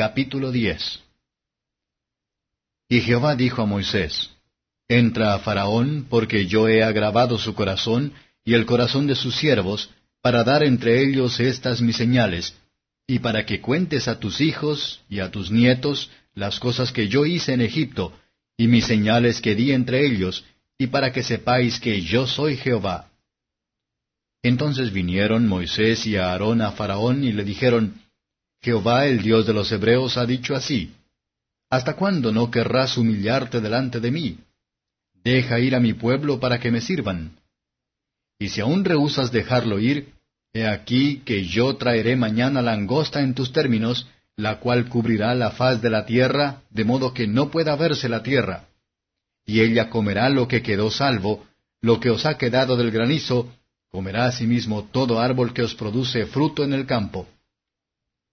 Capítulo 10 Y Jehová dijo a Moisés, Entra a Faraón, porque yo he agravado su corazón y el corazón de sus siervos, para dar entre ellos estas mis señales, y para que cuentes a tus hijos y a tus nietos las cosas que yo hice en Egipto, y mis señales que di entre ellos, y para que sepáis que yo soy Jehová. Entonces vinieron Moisés y Aarón a Faraón y le dijeron, Jehová el Dios de los Hebreos ha dicho así, ¿Hasta cuándo no querrás humillarte delante de mí? Deja ir a mi pueblo para que me sirvan. Y si aún rehusas dejarlo ir, he aquí que yo traeré mañana langosta en tus términos, la cual cubrirá la faz de la tierra, de modo que no pueda verse la tierra. Y ella comerá lo que quedó salvo, lo que os ha quedado del granizo, comerá asimismo todo árbol que os produce fruto en el campo.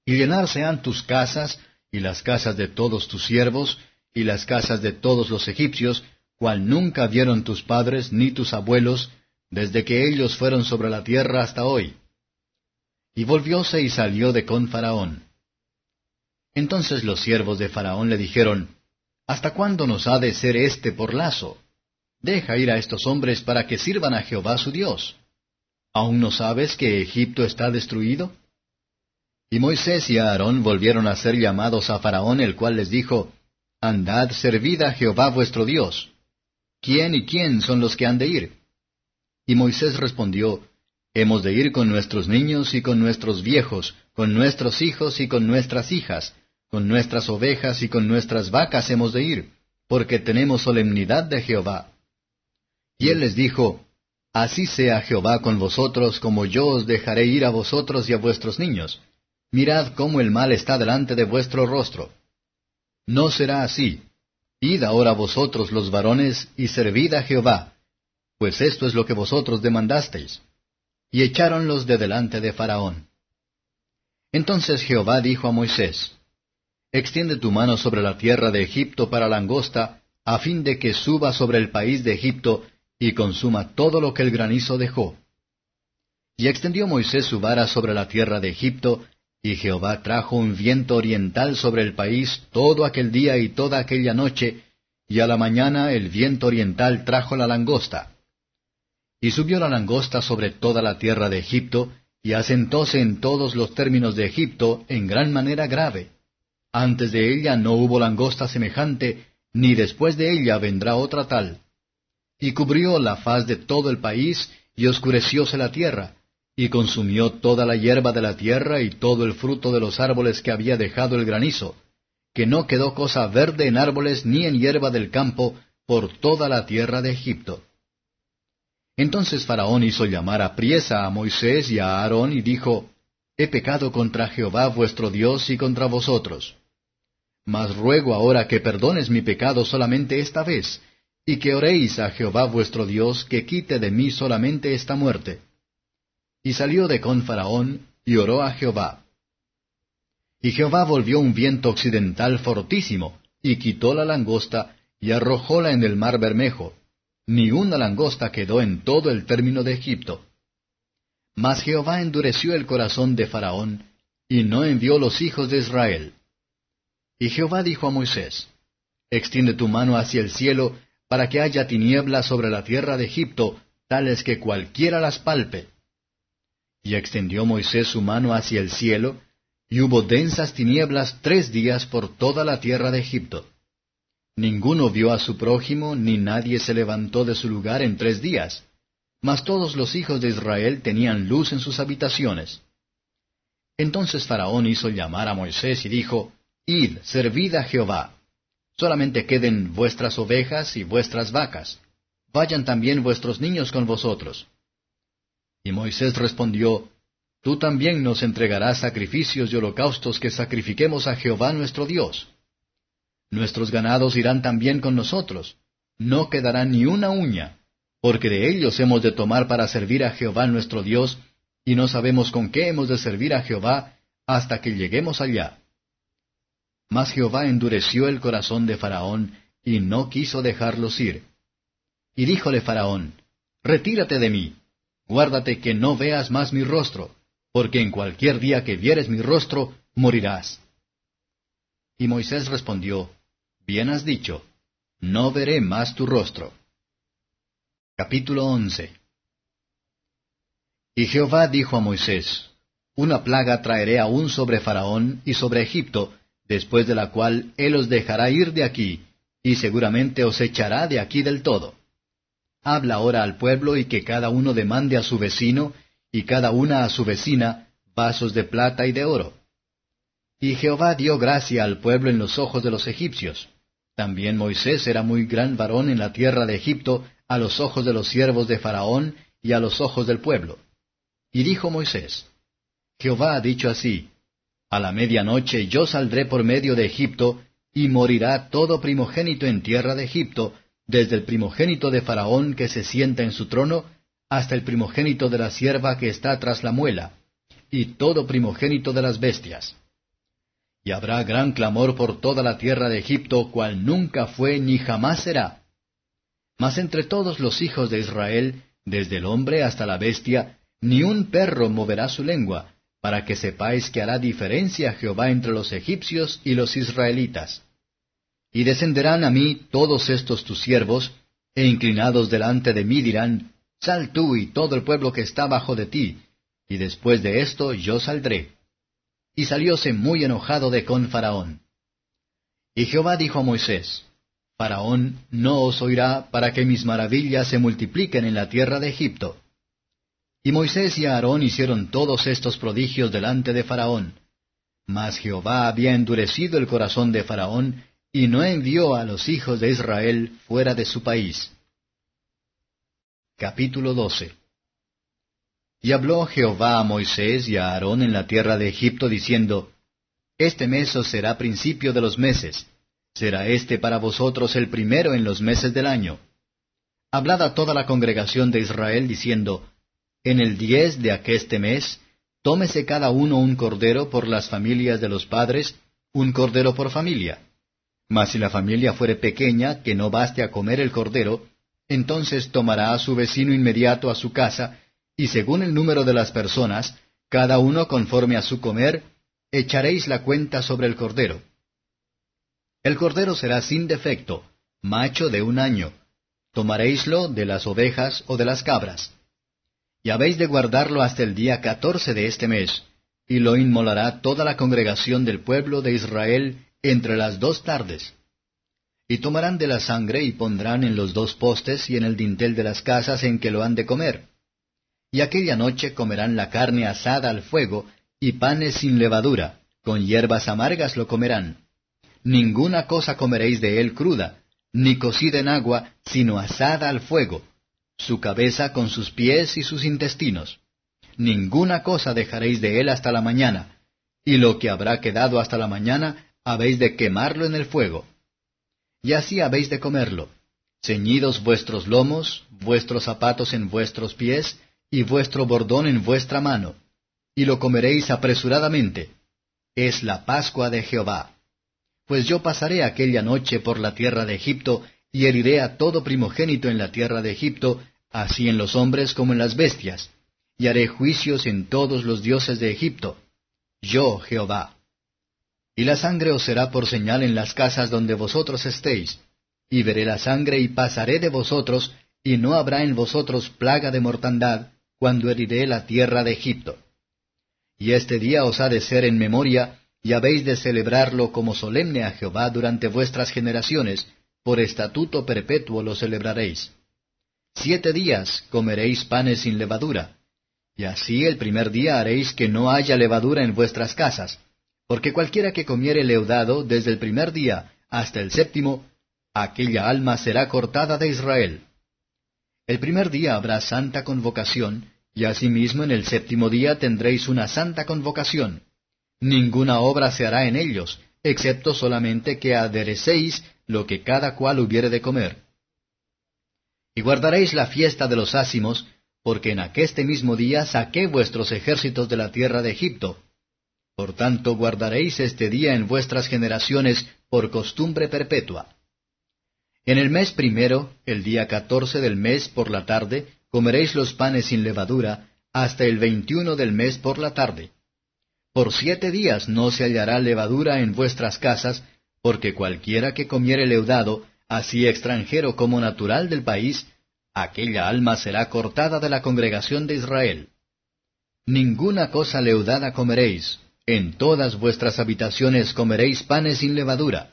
Y llenar sean tus casas, y las casas de todos tus siervos, y las casas de todos los egipcios, cual nunca vieron tus padres ni tus abuelos, desde que ellos fueron sobre la tierra hasta hoy. Y volvióse y salió de con Faraón. Entonces los siervos de Faraón le dijeron, ¿Hasta cuándo nos ha de ser este por lazo? Deja ir a estos hombres para que sirvan a Jehová su Dios. ¿Aún no sabes que Egipto está destruido? Y Moisés y Aarón volvieron a ser llamados a Faraón, el cual les dijo, Andad, servid a Jehová vuestro Dios. ¿Quién y quién son los que han de ir? Y Moisés respondió, Hemos de ir con nuestros niños y con nuestros viejos, con nuestros hijos y con nuestras hijas, con nuestras ovejas y con nuestras vacas hemos de ir, porque tenemos solemnidad de Jehová. Y él les dijo, Así sea Jehová con vosotros, como yo os dejaré ir a vosotros y a vuestros niños. Mirad cómo el mal está delante de vuestro rostro. No será así. Id ahora vosotros los varones y servid a Jehová, pues esto es lo que vosotros demandasteis. Y echáronlos de delante de Faraón. Entonces Jehová dijo a Moisés, Extiende tu mano sobre la tierra de Egipto para langosta, a fin de que suba sobre el país de Egipto y consuma todo lo que el granizo dejó. Y extendió Moisés su vara sobre la tierra de Egipto, y Jehová trajo un viento oriental sobre el país todo aquel día y toda aquella noche, y a la mañana el viento oriental trajo la langosta. Y subió la langosta sobre toda la tierra de Egipto, y asentóse en todos los términos de Egipto en gran manera grave. Antes de ella no hubo langosta semejante, ni después de ella vendrá otra tal. Y cubrió la faz de todo el país, y oscurecióse la tierra, y consumió toda la hierba de la tierra y todo el fruto de los árboles que había dejado el granizo, que no quedó cosa verde en árboles ni en hierba del campo por toda la tierra de Egipto. Entonces Faraón hizo llamar a priesa a Moisés y a Aarón y dijo, He pecado contra Jehová vuestro Dios y contra vosotros. Mas ruego ahora que perdones mi pecado solamente esta vez, y que oréis a Jehová vuestro Dios que quite de mí solamente esta muerte. Y salió de con Faraón, y oró a Jehová. Y Jehová volvió un viento occidental fortísimo, y quitó la langosta, y arrojóla en el mar Bermejo, ni una langosta quedó en todo el término de Egipto. Mas Jehová endureció el corazón de Faraón, y no envió los hijos de Israel. Y Jehová dijo a Moisés, Extiende tu mano hacia el cielo, para que haya tinieblas sobre la tierra de Egipto, tales que cualquiera las palpe. Y extendió Moisés su mano hacia el cielo, y hubo densas tinieblas tres días por toda la tierra de Egipto. Ninguno vio a su prójimo, ni nadie se levantó de su lugar en tres días. Mas todos los hijos de Israel tenían luz en sus habitaciones. Entonces Faraón hizo llamar a Moisés y dijo, Id, servid a Jehová. Solamente queden vuestras ovejas y vuestras vacas. Vayan también vuestros niños con vosotros. Y Moisés respondió, Tú también nos entregarás sacrificios y holocaustos que sacrifiquemos a Jehová nuestro Dios. Nuestros ganados irán también con nosotros. No quedará ni una uña, porque de ellos hemos de tomar para servir a Jehová nuestro Dios, y no sabemos con qué hemos de servir a Jehová hasta que lleguemos allá. Mas Jehová endureció el corazón de Faraón, y no quiso dejarlos ir. Y díjole Faraón, Retírate de mí, guárdate que no veas más mi rostro, porque en cualquier día que vieres mi rostro, morirás. Y Moisés respondió, Bien has dicho, no veré más tu rostro. Capítulo 11 Y Jehová dijo a Moisés, Una plaga traeré aún sobre Faraón y sobre Egipto, después de la cual él os dejará ir de aquí, y seguramente os echará de aquí del todo. Habla ahora al pueblo y que cada uno demande a su vecino, y cada una a su vecina, vasos de plata y de oro. Y Jehová dio gracia al pueblo en los ojos de los egipcios. También Moisés era muy gran varón en la tierra de Egipto a los ojos de los siervos de Faraón y a los ojos del pueblo. Y dijo Moisés, Jehová ha dicho así, A la medianoche yo saldré por medio de Egipto, y morirá todo primogénito en tierra de Egipto, desde el primogénito de Faraón que se sienta en su trono, hasta el primogénito de la sierva que está tras la muela, y todo primogénito de las bestias. Y habrá gran clamor por toda la tierra de Egipto, cual nunca fue ni jamás será. Mas entre todos los hijos de Israel, desde el hombre hasta la bestia, ni un perro moverá su lengua, para que sepáis que hará diferencia Jehová entre los egipcios y los israelitas. Y descenderán a mí todos estos tus siervos, e inclinados delante de mí dirán, Sal tú y todo el pueblo que está bajo de ti, y después de esto yo saldré. Y salióse muy enojado de con Faraón. Y Jehová dijo a Moisés, Faraón no os oirá para que mis maravillas se multipliquen en la tierra de Egipto. Y Moisés y Aarón hicieron todos estos prodigios delante de Faraón. Mas Jehová había endurecido el corazón de Faraón, y no envió a los hijos de Israel fuera de su país. Capítulo 12 Y habló Jehová a Moisés y a Aarón en la tierra de Egipto, diciendo, Este mes os será principio de los meses, será este para vosotros el primero en los meses del año. Hablad a toda la congregación de Israel, diciendo, En el diez de aqueste mes, tómese cada uno un cordero por las familias de los padres, un cordero por familia mas si la familia fuere pequeña, que no baste a comer el cordero, entonces tomará a su vecino inmediato a su casa, y según el número de las personas, cada uno conforme a su comer, echaréis la cuenta sobre el cordero. El cordero será sin defecto, macho de un año. Tomaréislo de las ovejas o de las cabras. Y habéis de guardarlo hasta el día catorce de este mes, y lo inmolará toda la congregación del pueblo de Israel entre las dos tardes. Y tomarán de la sangre y pondrán en los dos postes y en el dintel de las casas en que lo han de comer. Y aquella noche comerán la carne asada al fuego y panes sin levadura, con hierbas amargas lo comerán. Ninguna cosa comeréis de él cruda, ni cocida en agua, sino asada al fuego, su cabeza con sus pies y sus intestinos. Ninguna cosa dejaréis de él hasta la mañana, y lo que habrá quedado hasta la mañana habéis de quemarlo en el fuego. Y así habéis de comerlo, ceñidos vuestros lomos, vuestros zapatos en vuestros pies, y vuestro bordón en vuestra mano, y lo comeréis apresuradamente. Es la Pascua de Jehová. Pues yo pasaré aquella noche por la tierra de Egipto, y heriré a todo primogénito en la tierra de Egipto, así en los hombres como en las bestias, y haré juicios en todos los dioses de Egipto. Yo, Jehová. Y la sangre os será por señal en las casas donde vosotros estéis. Y veré la sangre y pasaré de vosotros, y no habrá en vosotros plaga de mortandad, cuando heriré la tierra de Egipto. Y este día os ha de ser en memoria, y habéis de celebrarlo como solemne a Jehová durante vuestras generaciones, por estatuto perpetuo lo celebraréis. Siete días comeréis panes sin levadura, y así el primer día haréis que no haya levadura en vuestras casas, porque cualquiera que comiere leudado desde el primer día hasta el séptimo, aquella alma será cortada de Israel. El primer día habrá santa convocación, y asimismo en el séptimo día tendréis una santa convocación. Ninguna obra se hará en ellos, excepto solamente que aderecéis lo que cada cual hubiere de comer. Y guardaréis la fiesta de los ácimos, porque en aqueste mismo día saqué vuestros ejércitos de la tierra de Egipto, por tanto guardaréis este día en vuestras generaciones por costumbre perpetua. En el mes primero, el día catorce del mes por la tarde, comeréis los panes sin levadura, hasta el veintiuno del mes por la tarde. por siete días no se hallará levadura en vuestras casas, porque cualquiera que comiere leudado, así extranjero como natural del país, aquella alma será cortada de la congregación de Israel. Ninguna cosa leudada comeréis, en todas vuestras habitaciones comeréis panes sin levadura.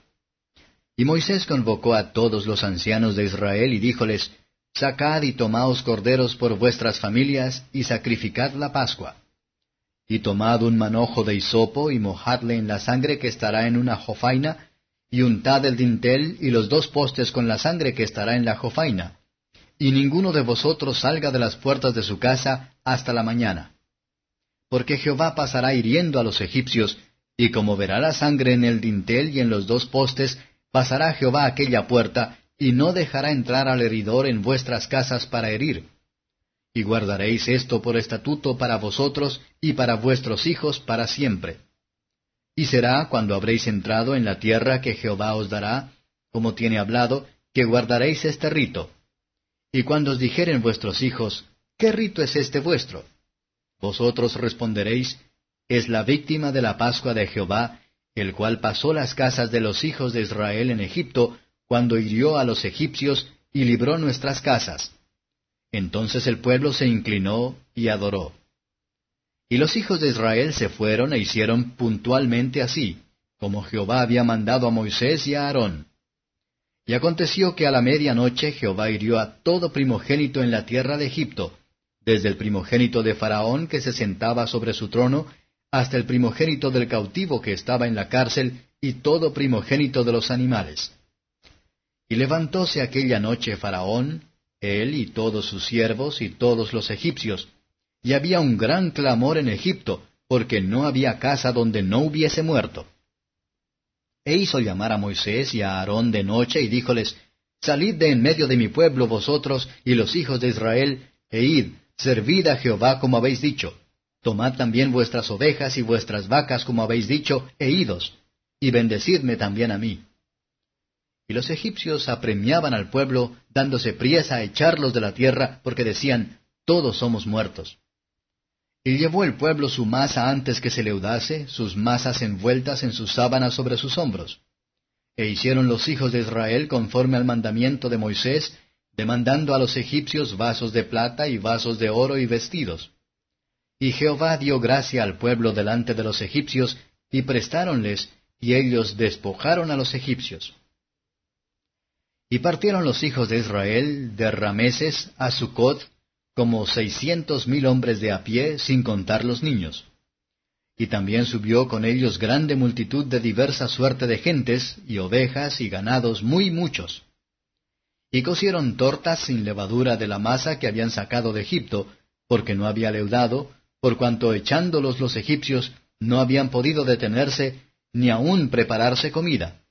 Y Moisés convocó a todos los ancianos de Israel y díjoles, Sacad y tomaos corderos por vuestras familias y sacrificad la Pascua. Y tomad un manojo de hisopo y mojadle en la sangre que estará en una jofaina, y untad el dintel y los dos postes con la sangre que estará en la jofaina. Y ninguno de vosotros salga de las puertas de su casa hasta la mañana. Porque Jehová pasará hiriendo a los egipcios, y como verá la sangre en el dintel y en los dos postes, pasará Jehová aquella puerta, y no dejará entrar al heridor en vuestras casas para herir y guardaréis esto por estatuto para vosotros y para vuestros hijos para siempre. Y será cuando habréis entrado en la tierra que Jehová os dará, como tiene hablado, que guardaréis este rito. Y cuando os dijeren vuestros hijos, ¿qué rito es este vuestro? Vosotros responderéis, es la víctima de la Pascua de Jehová, el cual pasó las casas de los hijos de Israel en Egipto, cuando hirió a los egipcios y libró nuestras casas. Entonces el pueblo se inclinó y adoró. Y los hijos de Israel se fueron e hicieron puntualmente así, como Jehová había mandado a Moisés y a Aarón. Y aconteció que a la medianoche Jehová hirió a todo primogénito en la tierra de Egipto, desde el primogénito de Faraón que se sentaba sobre su trono, hasta el primogénito del cautivo que estaba en la cárcel, y todo primogénito de los animales. Y levantóse aquella noche Faraón, él y todos sus siervos y todos los egipcios. Y había un gran clamor en Egipto, porque no había casa donde no hubiese muerto. E hizo llamar a Moisés y a Aarón de noche y díjoles, Salid de en medio de mi pueblo vosotros y los hijos de Israel, e id, servid a Jehová como habéis dicho. Tomad también vuestras ovejas y vuestras vacas como habéis dicho, e idos, y bendecidme también a mí. Y los egipcios apremiaban al pueblo, dándose priesa a echarlos de la tierra, porque decían, Todos somos muertos. Y llevó el pueblo su masa antes que se leudase, sus masas envueltas en sus sábanas sobre sus hombros. E hicieron los hijos de Israel conforme al mandamiento de Moisés, demandando a los egipcios vasos de plata y vasos de oro y vestidos. Y Jehová dio gracia al pueblo delante de los egipcios, y prestáronles, y ellos despojaron a los egipcios. Y partieron los hijos de Israel de Rameses a Sucot como seiscientos mil hombres de a pie, sin contar los niños. Y también subió con ellos grande multitud de diversa suerte de gentes, y ovejas y ganados muy muchos. Y cocieron tortas sin levadura de la masa que habían sacado de Egipto, porque no había leudado, por cuanto echándolos los egipcios no habían podido detenerse, ni aun prepararse comida.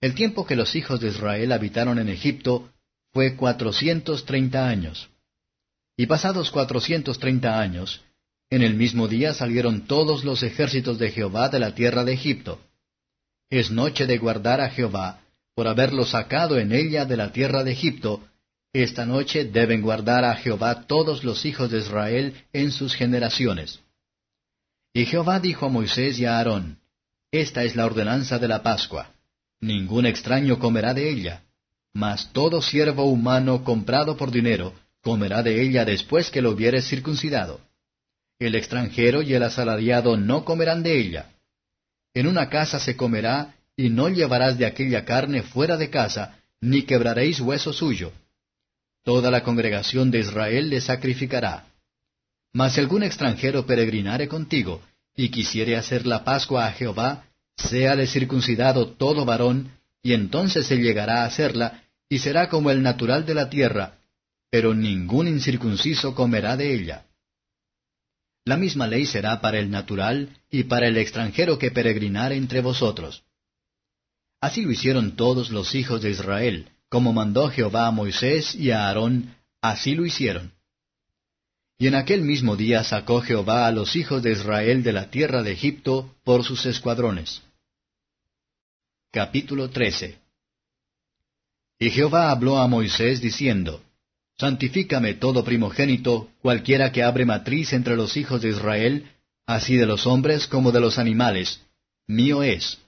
El tiempo que los hijos de Israel habitaron en Egipto fue cuatrocientos treinta años. Y pasados cuatrocientos treinta años, en el mismo día salieron todos los ejércitos de Jehová de la tierra de Egipto. Es noche de guardar a Jehová, por haberlo sacado en ella de la tierra de Egipto, esta noche deben guardar a Jehová todos los hijos de Israel en sus generaciones. Y Jehová dijo a Moisés y a Aarón, Esta es la ordenanza de la Pascua. Ningún extraño comerá de ella, mas todo siervo humano comprado por dinero comerá de ella después que lo hubiere circuncidado. El extranjero y el asalariado no comerán de ella. En una casa se comerá, y no llevarás de aquella carne fuera de casa, ni quebraréis hueso suyo. Toda la congregación de Israel le sacrificará. Mas si algún extranjero peregrinare contigo, y quisiere hacer la Pascua a Jehová, séale circuncidado todo varón, y entonces se llegará a hacerla, y será como el natural de la tierra, pero ningún incircunciso comerá de ella. La misma ley será para el natural y para el extranjero que peregrinare entre vosotros. Así lo hicieron todos los hijos de Israel, como mandó Jehová a Moisés y a Aarón, así lo hicieron. Y en aquel mismo día sacó Jehová a los hijos de Israel de la tierra de Egipto por sus escuadrones. Capítulo 13 Y Jehová habló a Moisés diciendo, Santifícame todo primogénito, cualquiera que abre matriz entre los hijos de Israel, así de los hombres como de los animales, mío es.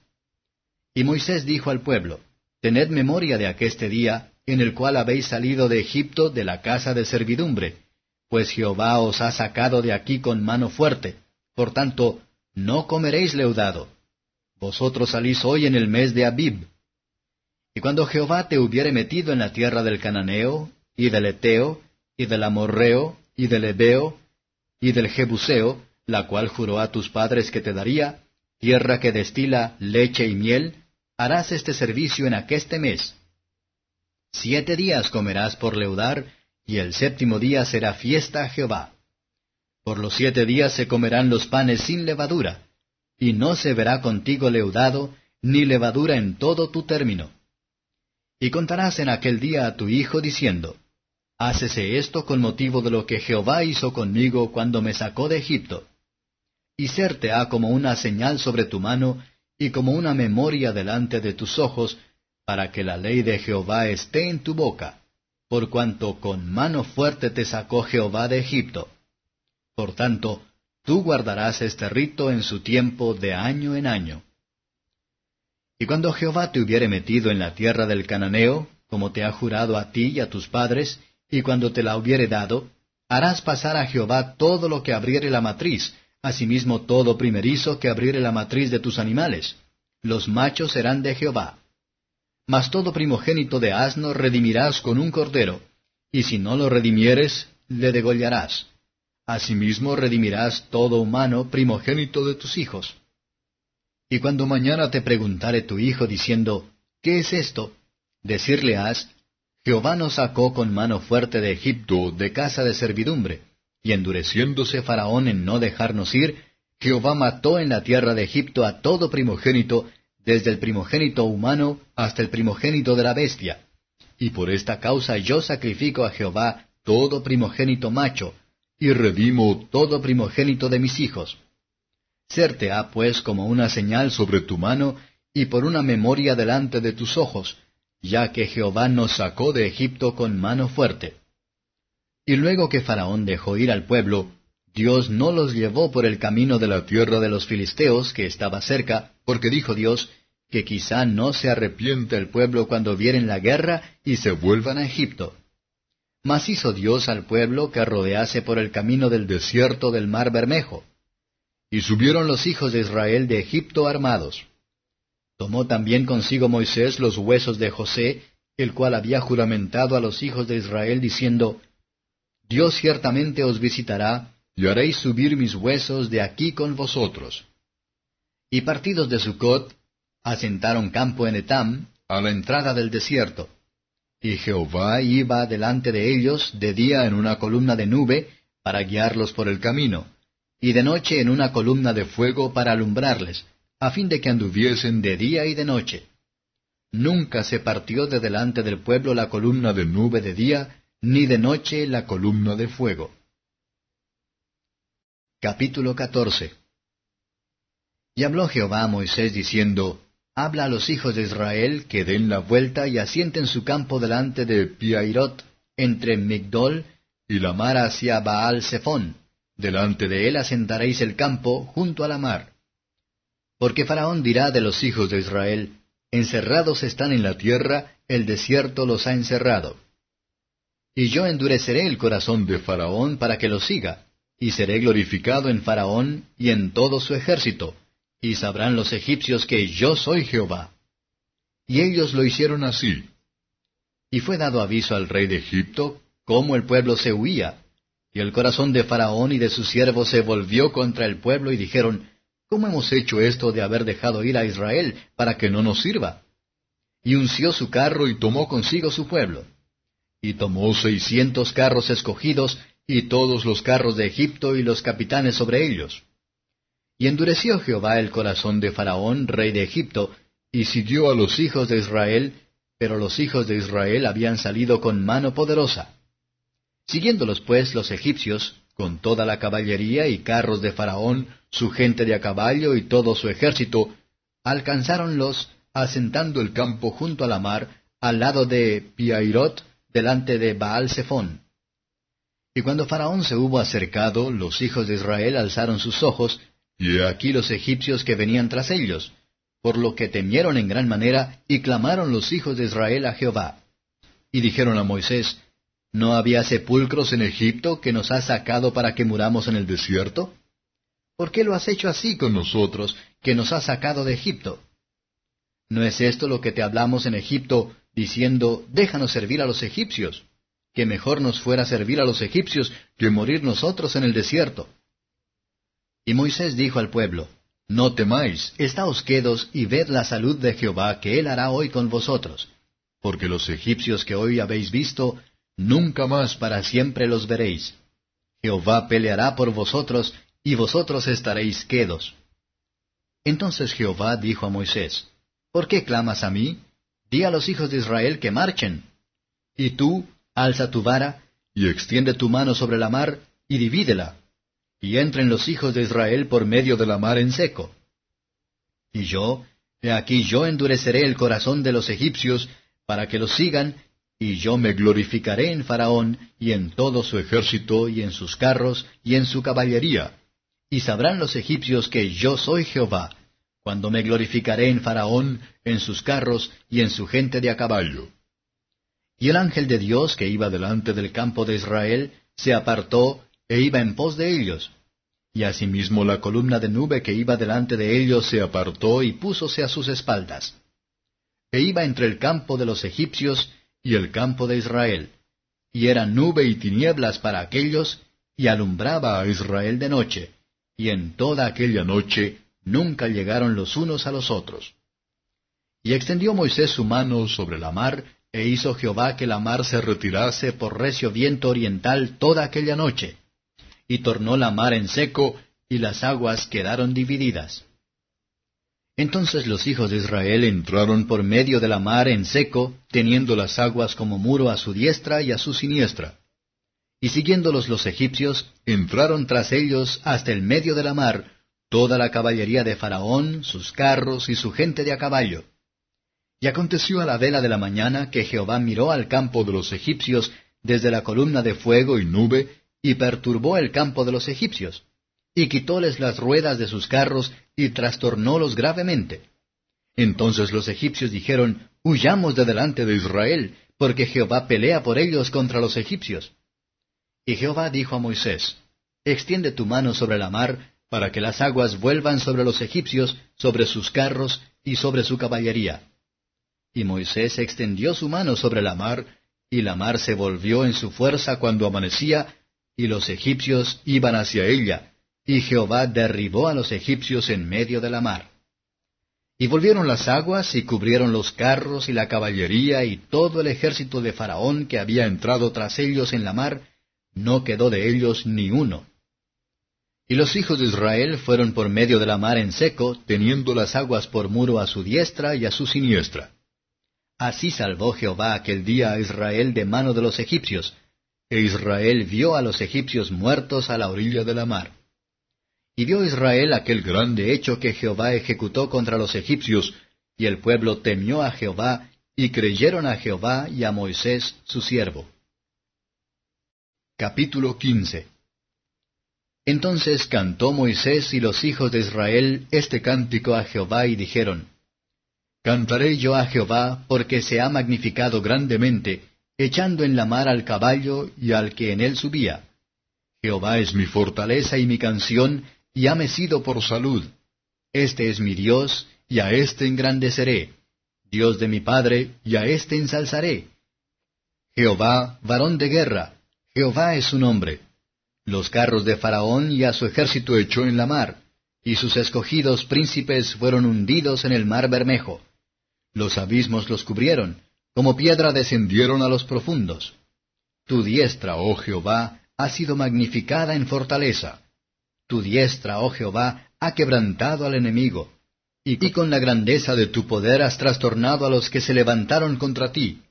Y Moisés dijo al pueblo, Tened memoria de aqueste día, en el cual habéis salido de Egipto de la casa de servidumbre, pues Jehová os ha sacado de aquí con mano fuerte, por tanto, no comeréis leudado. Vosotros salís hoy en el mes de Abib. Y cuando Jehová te hubiere metido en la tierra del Cananeo, y del Eteo, y del Amorreo, y del Ebeo, y del Jebuseo, la cual juró a tus padres que te daría, tierra que destila leche y miel, harás este servicio en aqueste mes. Siete días comerás por leudar, y el séptimo día será fiesta a Jehová. Por los siete días se comerán los panes sin levadura, y no se verá contigo leudado, ni levadura en todo tu término. Y contarás en aquel día a tu hijo diciendo, Hácese esto con motivo de lo que Jehová hizo conmigo cuando me sacó de Egipto. Y serte ha como una señal sobre tu mano, y como una memoria delante de tus ojos, para que la ley de Jehová esté en tu boca, por cuanto con mano fuerte te sacó Jehová de Egipto. Por tanto, tú guardarás este rito en su tiempo de año en año. Y cuando Jehová te hubiere metido en la tierra del cananeo, como te ha jurado a ti y a tus padres, y cuando te la hubiere dado, harás pasar a Jehová todo lo que abriere la matriz, asimismo todo primerizo que abriere la matriz de tus animales. Los machos serán de Jehová. Mas todo primogénito de asno redimirás con un cordero, y si no lo redimieres, le degollarás. Asimismo redimirás todo humano primogénito de tus hijos. Y cuando mañana te preguntare tu hijo diciendo, ¿qué es esto? Decirle has, Jehová nos sacó con mano fuerte de Egipto, de casa de servidumbre, y endureciéndose Faraón en no dejarnos ir, Jehová mató en la tierra de Egipto a todo primogénito, desde el primogénito humano hasta el primogénito de la bestia. Y por esta causa yo sacrifico a Jehová todo primogénito macho, y redimo todo primogénito de mis hijos. Serte ha pues como una señal sobre tu mano, y por una memoria delante de tus ojos, ya que Jehová nos sacó de Egipto con mano fuerte. Y luego que Faraón dejó ir al pueblo, Dios no los llevó por el camino de la tierra de los filisteos, que estaba cerca, porque dijo Dios, que quizá no se arrepiente el pueblo cuando vieren la guerra y se vuelvan a Egipto. Mas hizo Dios al pueblo que rodease por el camino del desierto del mar Bermejo. Y subieron los hijos de Israel de Egipto armados. Tomó también consigo Moisés los huesos de José, el cual había juramentado a los hijos de Israel, diciendo, Dios ciertamente os visitará, y haréis subir mis huesos de aquí con vosotros. Y partidos de Sucot, asentaron campo en Etam, a la entrada del desierto. Y Jehová iba delante de ellos de día en una columna de nube para guiarlos por el camino, y de noche en una columna de fuego para alumbrarles, a fin de que anduviesen de día y de noche. Nunca se partió de delante del pueblo la columna de nube de día, ni de noche la columna de fuego. Capítulo 14 Y habló Jehová a Moisés diciendo, habla a los hijos de Israel que den la vuelta y asienten su campo delante de Piairot, entre Migdol y la mar hacia Baal Zephón. Delante de él asentaréis el campo junto a la mar. Porque Faraón dirá de los hijos de Israel, encerrados están en la tierra, el desierto los ha encerrado. Y yo endureceré el corazón de Faraón para que lo siga, y seré glorificado en Faraón y en todo su ejército, y sabrán los egipcios que yo soy Jehová. Y ellos lo hicieron así. Y fue dado aviso al rey de Egipto, cómo el pueblo se huía, y el corazón de Faraón y de sus siervos se volvió contra el pueblo y dijeron, ¿Cómo hemos hecho esto de haber dejado ir a Israel para que no nos sirva? Y unció su carro y tomó consigo su pueblo. Y tomó seiscientos carros escogidos, y todos los carros de Egipto y los capitanes sobre ellos. Y endureció Jehová el corazón de Faraón, rey de Egipto, y siguió a los hijos de Israel, pero los hijos de Israel habían salido con mano poderosa. Siguiéndolos pues los egipcios, con toda la caballería y carros de Faraón, su gente de a caballo y todo su ejército, alcanzáronlos asentando el campo junto a la mar, al lado de Piairot, delante de Baal Zephón. Y cuando Faraón se hubo acercado, los hijos de Israel alzaron sus ojos, y aquí los egipcios que venían tras ellos, por lo que temieron en gran manera, y clamaron los hijos de Israel a Jehová. Y dijeron a Moisés, ¿No había sepulcros en Egipto que nos has sacado para que muramos en el desierto? ¿Por qué lo has hecho así con nosotros, que nos has sacado de Egipto? ¿No es esto lo que te hablamos en Egipto, diciendo, déjanos servir a los egipcios? Que mejor nos fuera servir a los egipcios que morir nosotros en el desierto. Y Moisés dijo al pueblo, No temáis, estáos quedos y ved la salud de Jehová que él hará hoy con vosotros, porque los egipcios que hoy habéis visto, nunca más para siempre los veréis. Jehová peleará por vosotros, y vosotros estaréis quedos. Entonces Jehová dijo a Moisés, ¿Por qué clamas a mí? Di a los hijos de Israel que marchen. Y tú, alza tu vara, y extiende tu mano sobre la mar, y divídela, y entren los hijos de Israel por medio de la mar en seco. Y yo, he aquí yo endureceré el corazón de los egipcios, para que los sigan, y yo me glorificaré en Faraón, y en todo su ejército, y en sus carros, y en su caballería. Y sabrán los egipcios que yo soy Jehová, cuando me glorificaré en Faraón, en sus carros, y en su gente de a caballo. Y el ángel de Dios que iba delante del campo de Israel, se apartó, e iba en pos de ellos. Y asimismo la columna de nube que iba delante de ellos se apartó y púsose a sus espaldas. E iba entre el campo de los egipcios y el campo de Israel, y era nube y tinieblas para aquellos, y alumbraba a Israel de noche, y en toda aquella noche nunca llegaron los unos a los otros. Y extendió Moisés su mano sobre la mar, e hizo Jehová que la mar se retirase por recio viento oriental toda aquella noche, y tornó la mar en seco, y las aguas quedaron divididas. Entonces los hijos de Israel entraron por medio de la mar en seco, teniendo las aguas como muro a su diestra y a su siniestra. Y siguiéndolos los egipcios, entraron tras ellos hasta el medio de la mar, toda la caballería de Faraón, sus carros y su gente de a caballo. Y aconteció a la vela de la mañana que Jehová miró al campo de los egipcios desde la columna de fuego y nube, y perturbó el campo de los egipcios y quitóles las ruedas de sus carros y trastornólos gravemente. Entonces los egipcios dijeron, Huyamos de delante de Israel, porque Jehová pelea por ellos contra los egipcios. Y Jehová dijo a Moisés, Extiende tu mano sobre la mar, para que las aguas vuelvan sobre los egipcios, sobre sus carros y sobre su caballería. Y Moisés extendió su mano sobre la mar, y la mar se volvió en su fuerza cuando amanecía, y los egipcios iban hacia ella, y Jehová derribó a los egipcios en medio de la mar. Y volvieron las aguas y cubrieron los carros y la caballería y todo el ejército de Faraón que había entrado tras ellos en la mar, no quedó de ellos ni uno. Y los hijos de Israel fueron por medio de la mar en seco, teniendo las aguas por muro a su diestra y a su siniestra. Así salvó Jehová aquel día a Israel de mano de los egipcios, e Israel vio a los egipcios muertos a la orilla de la mar. Y vio Israel aquel grande hecho que Jehová ejecutó contra los egipcios, y el pueblo temió a Jehová, y creyeron a Jehová y a Moisés su siervo. Capítulo 15 Entonces cantó Moisés y los hijos de Israel este cántico a Jehová y dijeron, Cantaré yo a Jehová porque se ha magnificado grandemente, echando en la mar al caballo y al que en él subía. Jehová es mi fortaleza y mi canción, y ha mecido por salud. Este es mi Dios, y a éste engrandeceré. Dios de mi Padre, y a éste ensalzaré. Jehová, varón de guerra, Jehová es su nombre. Los carros de Faraón y a su ejército echó en la mar, y sus escogidos príncipes fueron hundidos en el mar Bermejo. Los abismos los cubrieron, como piedra descendieron a los profundos. Tu diestra, oh Jehová, ha sido magnificada en fortaleza. Tu diestra, oh Jehová, ha quebrantado al enemigo, y con la grandeza de tu poder has trastornado a los que se levantaron contra ti.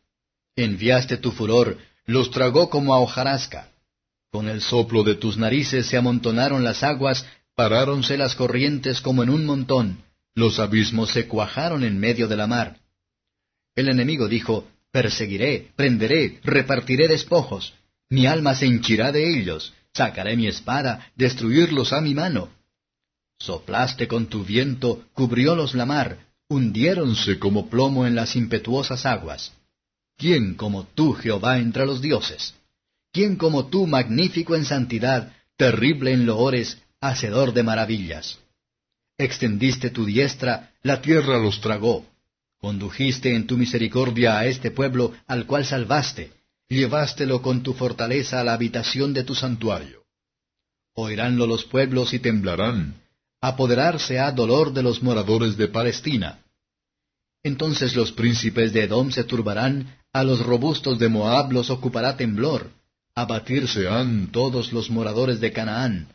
Enviaste tu furor, los tragó como a hojarasca. Con el soplo de tus narices se amontonaron las aguas, paráronse las corrientes como en un montón, los abismos se cuajaron en medio de la mar. El enemigo dijo, Perseguiré, prenderé, repartiré despojos, Mi alma se hinchirá de ellos, sacaré mi espada, destruirlos a mi mano. Soplaste con tu viento, cubriólos la mar, hundiéronse como plomo en las impetuosas aguas. ¿Quién como tú, Jehová, entre los dioses? ¿Quién como tú, magnífico en santidad, terrible en loores, hacedor de maravillas? Extendiste tu diestra, la tierra los tragó. Condujiste en tu misericordia a este pueblo al cual salvaste, llevástelo con tu fortaleza a la habitación de tu santuario. Oiránlo los pueblos y temblarán, apoderarse ha dolor de los moradores de Palestina. Entonces los príncipes de Edom se turbarán, a los robustos de Moab los ocupará temblor, abatirse han todos los moradores de Canaán.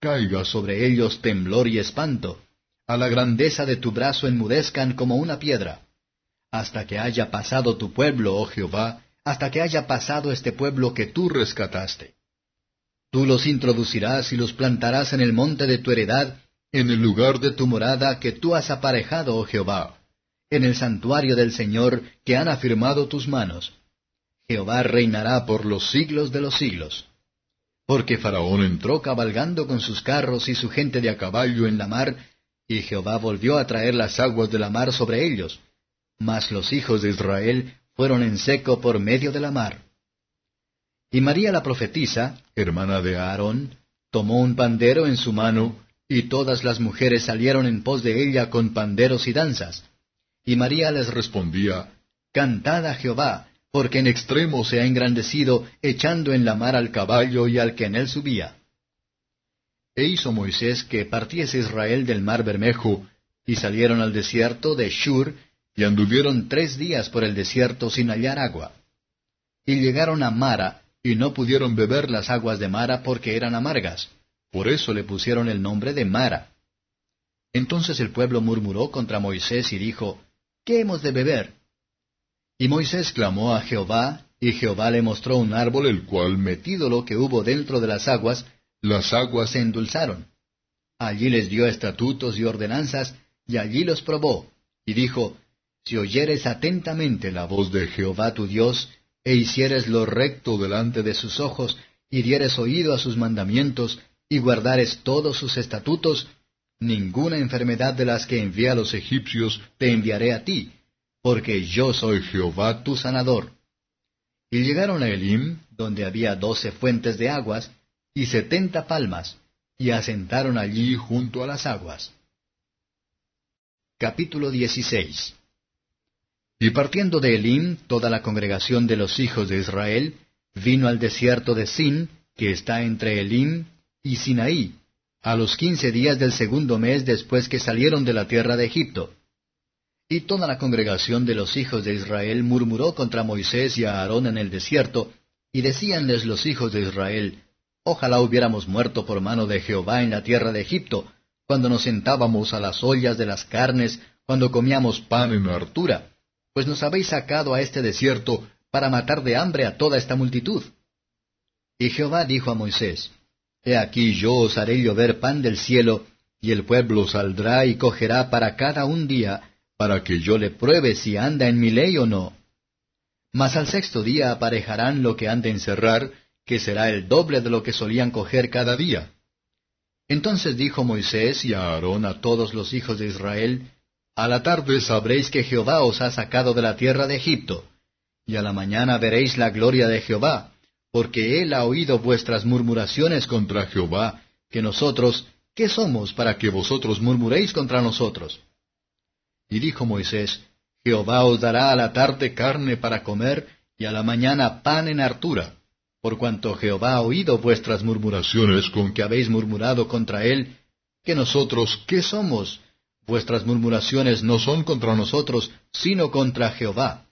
Caiga sobre ellos temblor y espanto, a la grandeza de tu brazo enmudezcan como una piedra. Hasta que haya pasado tu pueblo, oh Jehová, hasta que haya pasado este pueblo que tú rescataste. Tú los introducirás y los plantarás en el monte de tu heredad, en el lugar de tu morada que tú has aparejado, oh Jehová, en el santuario del Señor que han afirmado tus manos. Jehová reinará por los siglos de los siglos. Porque Faraón entró cabalgando con sus carros y su gente de a caballo en la mar, y Jehová volvió a traer las aguas de la mar sobre ellos. Mas los hijos de Israel fueron en seco por medio de la mar. Y María la profetisa, hermana de Aarón, tomó un pandero en su mano, y todas las mujeres salieron en pos de ella con panderos y danzas. Y María les respondía, Cantad a Jehová, porque en extremo se ha engrandecido, echando en la mar al caballo y al que en él subía. E hizo Moisés que partiese Israel del mar Bermejo, y salieron al desierto de Shur, y anduvieron tres días por el desierto sin hallar agua. Y llegaron a Mara, y no pudieron beber las aguas de Mara porque eran amargas. Por eso le pusieron el nombre de Mara. Entonces el pueblo murmuró contra Moisés y dijo, ¿Qué hemos de beber? Y Moisés clamó a Jehová, y Jehová le mostró un árbol el cual, metido lo que hubo dentro de las aguas, las aguas se endulzaron. Allí les dio estatutos y ordenanzas, y allí los probó, y dijo, Si oyeres atentamente la voz de Jehová tu Dios, e hicieres lo recto delante de sus ojos, y dieres oído a sus mandamientos, y guardares todos sus estatutos, ninguna enfermedad de las que envié a los egipcios te enviaré a ti, porque yo soy Jehová tu sanador. Y llegaron a Elim, donde había doce fuentes de aguas, y setenta palmas, y asentaron allí junto a las aguas. Capítulo 16 Y partiendo de Elim, toda la congregación de los hijos de Israel vino al desierto de Sin, que está entre Elim y Sinaí, a los quince días del segundo mes después que salieron de la tierra de Egipto. Y toda la congregación de los hijos de Israel murmuró contra Moisés y a Aarón en el desierto, y decíanles los hijos de Israel, Ojalá hubiéramos muerto por mano de Jehová en la tierra de Egipto, cuando nos sentábamos a las ollas de las carnes, cuando comíamos pan en hartura, pues nos habéis sacado a este desierto para matar de hambre a toda esta multitud. Y Jehová dijo a Moisés, He aquí yo os haré llover pan del cielo, y el pueblo saldrá y cogerá para cada un día, para que yo le pruebe si anda en mi ley o no. Mas al sexto día aparejarán lo que han de encerrar, que será el doble de lo que solían coger cada día. Entonces dijo Moisés y a Aarón a todos los hijos de Israel, A la tarde sabréis que Jehová os ha sacado de la tierra de Egipto, y a la mañana veréis la gloria de Jehová, porque él ha oído vuestras murmuraciones contra Jehová, que nosotros, ¿qué somos para que vosotros murmuréis contra nosotros? Y dijo Moisés, Jehová os dará a la tarde carne para comer, y a la mañana pan en hartura, por cuanto Jehová ha oído vuestras murmuraciones con que habéis murmurado contra él, que nosotros, ¿qué somos? Vuestras murmuraciones no son contra nosotros, sino contra Jehová.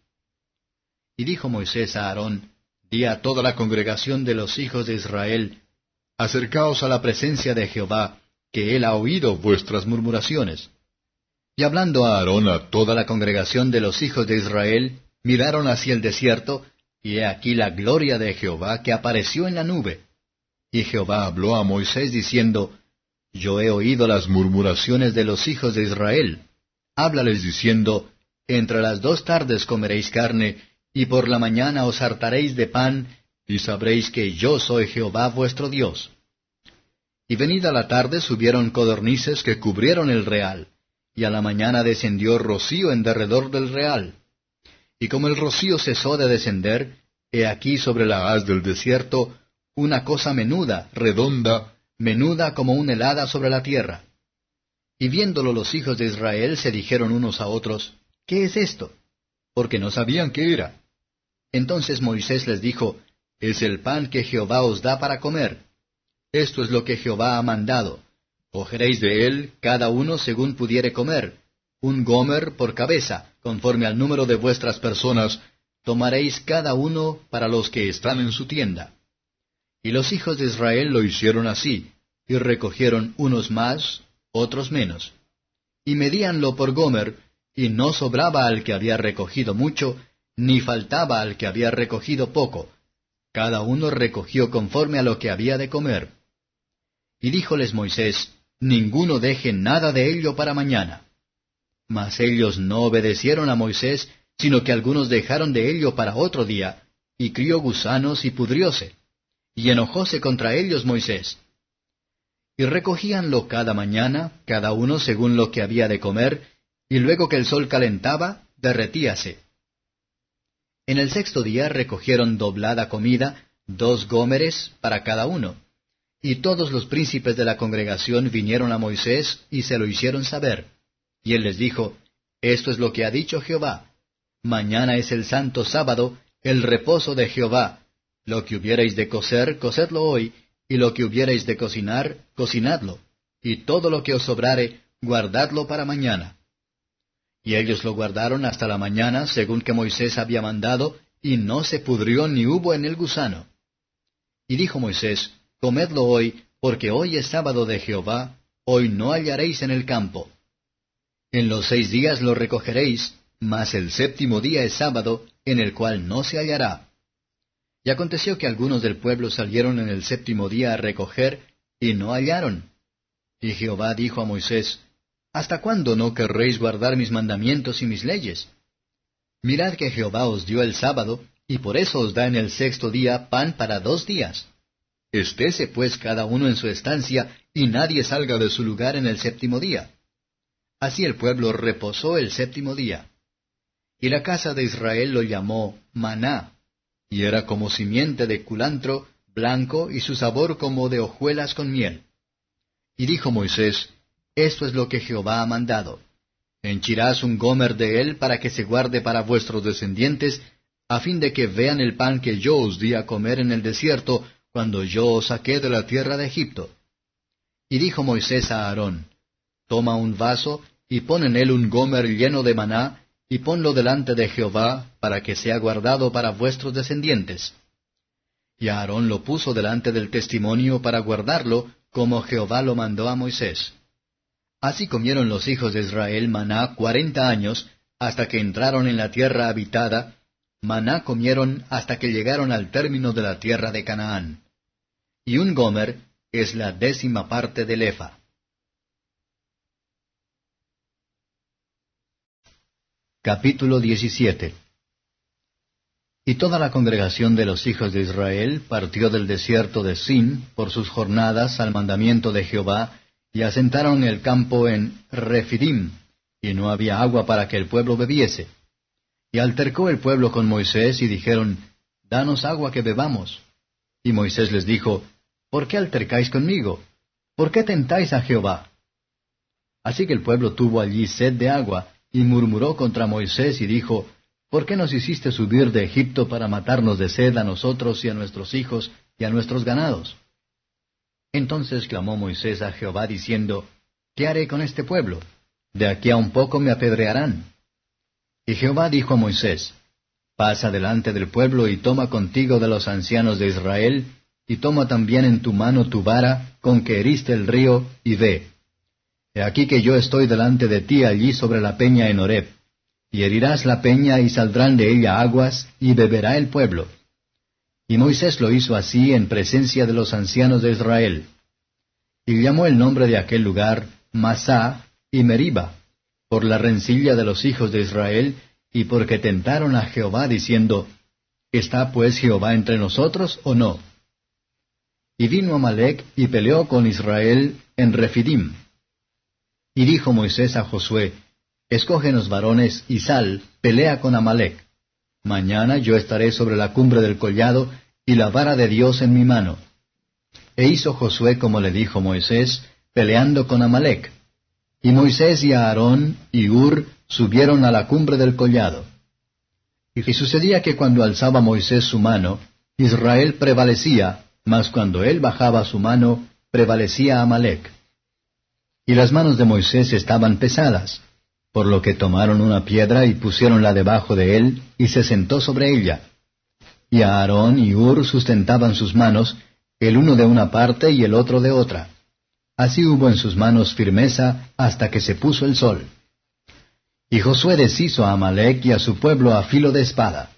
Y dijo Moisés a Aarón, Di a toda la congregación de los hijos de Israel, Acercaos a la presencia de Jehová, que él ha oído vuestras murmuraciones. Y hablando a Aarón a toda la congregación de los hijos de Israel, miraron hacia el desierto, y he aquí la gloria de Jehová que apareció en la nube. Y Jehová habló a Moisés diciendo, Yo he oído las murmuraciones de los hijos de Israel. Háblales diciendo, Entre las dos tardes comeréis carne, y por la mañana os hartaréis de pan, y sabréis que yo soy Jehová vuestro Dios. Y venida la tarde subieron codornices que cubrieron el real, y a la mañana descendió rocío en derredor del real. Y como el rocío cesó de descender, he aquí sobre la haz del desierto una cosa menuda, redonda, menuda como una helada sobre la tierra. Y viéndolo los hijos de Israel se dijeron unos a otros, ¿qué es esto? Porque no sabían qué era. Entonces Moisés les dijo, es el pan que Jehová os da para comer. Esto es lo que Jehová ha mandado. Cogeréis de él cada uno según pudiere comer, un gomer por cabeza, conforme al número de vuestras personas, tomaréis cada uno para los que están en su tienda. Y los hijos de Israel lo hicieron así, y recogieron unos más, otros menos. Y medíanlo por gomer, y no sobraba al que había recogido mucho, ni faltaba al que había recogido poco. Cada uno recogió conforme a lo que había de comer. Y díjoles Moisés, Ninguno deje nada de ello para mañana. Mas ellos no obedecieron a Moisés, sino que algunos dejaron de ello para otro día, y crió gusanos y pudrióse. Y enojóse contra ellos Moisés. Y recogíanlo cada mañana, cada uno según lo que había de comer, y luego que el sol calentaba, derretíase. En el sexto día recogieron doblada comida, dos gómeres para cada uno. Y todos los príncipes de la congregación vinieron a Moisés y se lo hicieron saber. Y él les dijo, Esto es lo que ha dicho Jehová. Mañana es el santo sábado, el reposo de Jehová. Lo que hubierais de cocer, cocedlo hoy, y lo que hubierais de cocinar, cocinadlo. Y todo lo que os sobrare, guardadlo para mañana. Y ellos lo guardaron hasta la mañana, según que Moisés había mandado, y no se pudrió ni hubo en el gusano. Y dijo Moisés, Comedlo hoy, porque hoy es sábado de Jehová, hoy no hallaréis en el campo. En los seis días lo recogeréis, mas el séptimo día es sábado, en el cual no se hallará. Y aconteció que algunos del pueblo salieron en el séptimo día a recoger, y no hallaron. Y Jehová dijo a Moisés, ¿Hasta cuándo no querréis guardar mis mandamientos y mis leyes? Mirad que Jehová os dio el sábado, y por eso os da en el sexto día pan para dos días. Estése pues cada uno en su estancia, y nadie salga de su lugar en el séptimo día. Así el pueblo reposó el séptimo día. Y la casa de Israel lo llamó maná, y era como simiente de culantro, blanco, y su sabor como de hojuelas con miel. Y dijo Moisés, esto es lo que Jehová ha mandado. Henchirás un gomer de él para que se guarde para vuestros descendientes, a fin de que vean el pan que yo os di a comer en el desierto, cuando yo os saqué de la tierra de Egipto. Y dijo Moisés a Aarón, Toma un vaso, y pon en él un gomer lleno de maná, y ponlo delante de Jehová, para que sea guardado para vuestros descendientes. Y Aarón lo puso delante del testimonio para guardarlo, como Jehová lo mandó a Moisés. Así comieron los hijos de Israel maná cuarenta años, hasta que entraron en la tierra habitada, maná comieron hasta que llegaron al término de la tierra de Canaán. Y un gomer es la décima parte del efa. Capítulo 17 Y toda la congregación de los hijos de Israel partió del desierto de Sin por sus jornadas al mandamiento de Jehová, y asentaron el campo en Refidim, y no había agua para que el pueblo bebiese. Y altercó el pueblo con Moisés y dijeron, Danos agua que bebamos. Y Moisés les dijo, ¿Por qué altercáis conmigo? ¿Por qué tentáis a Jehová? Así que el pueblo tuvo allí sed de agua, y murmuró contra Moisés y dijo, ¿Por qué nos hiciste subir de Egipto para matarnos de sed a nosotros y a nuestros hijos y a nuestros ganados? Entonces clamó Moisés a Jehová diciendo, ¿Qué haré con este pueblo? De aquí a un poco me apedrearán. Y Jehová dijo a Moisés, Pasa delante del pueblo y toma contigo de los ancianos de Israel, y toma también en tu mano tu vara con que heriste el río, y ve. He aquí que yo estoy delante de ti allí sobre la peña en Horeb, y herirás la peña y saldrán de ella aguas, y beberá el pueblo. Y Moisés lo hizo así en presencia de los ancianos de Israel. Y llamó el nombre de aquel lugar Masá y Meriba, por la rencilla de los hijos de Israel, y porque tentaron a Jehová diciendo, ¿Está pues Jehová entre nosotros o no? Y vino Amalek y peleó con Israel en Refidim. Y dijo Moisés a Josué, Escógenos varones y sal, pelea con Amalek. Mañana yo estaré sobre la cumbre del collado y la vara de Dios en mi mano. E hizo Josué como le dijo Moisés, peleando con Amalek. Y Moisés y Aarón y Ur subieron a la cumbre del collado. Y sucedía que cuando alzaba Moisés su mano, Israel prevalecía, mas cuando él bajaba su mano, prevalecía Amalek. Y las manos de Moisés estaban pesadas, por lo que tomaron una piedra y pusiéronla debajo de él, y se sentó sobre ella. Y Aarón y Ur sustentaban sus manos, el uno de una parte y el otro de otra. Así hubo en sus manos firmeza hasta que se puso el sol. Y Josué deshizo a Amalek y a su pueblo a filo de espada.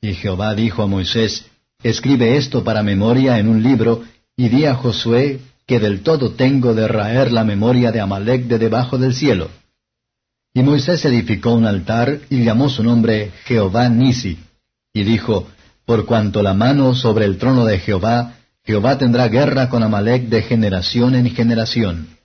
Y Jehová dijo a Moisés, Escribe esto para memoria en un libro, y di a Josué que del todo tengo de raer la memoria de Amalek de debajo del cielo. Y Moisés edificó un altar y llamó su nombre Jehová Nisi, y dijo, Por cuanto la mano sobre el trono de Jehová, Jehová tendrá guerra con Amalek de generación en generación.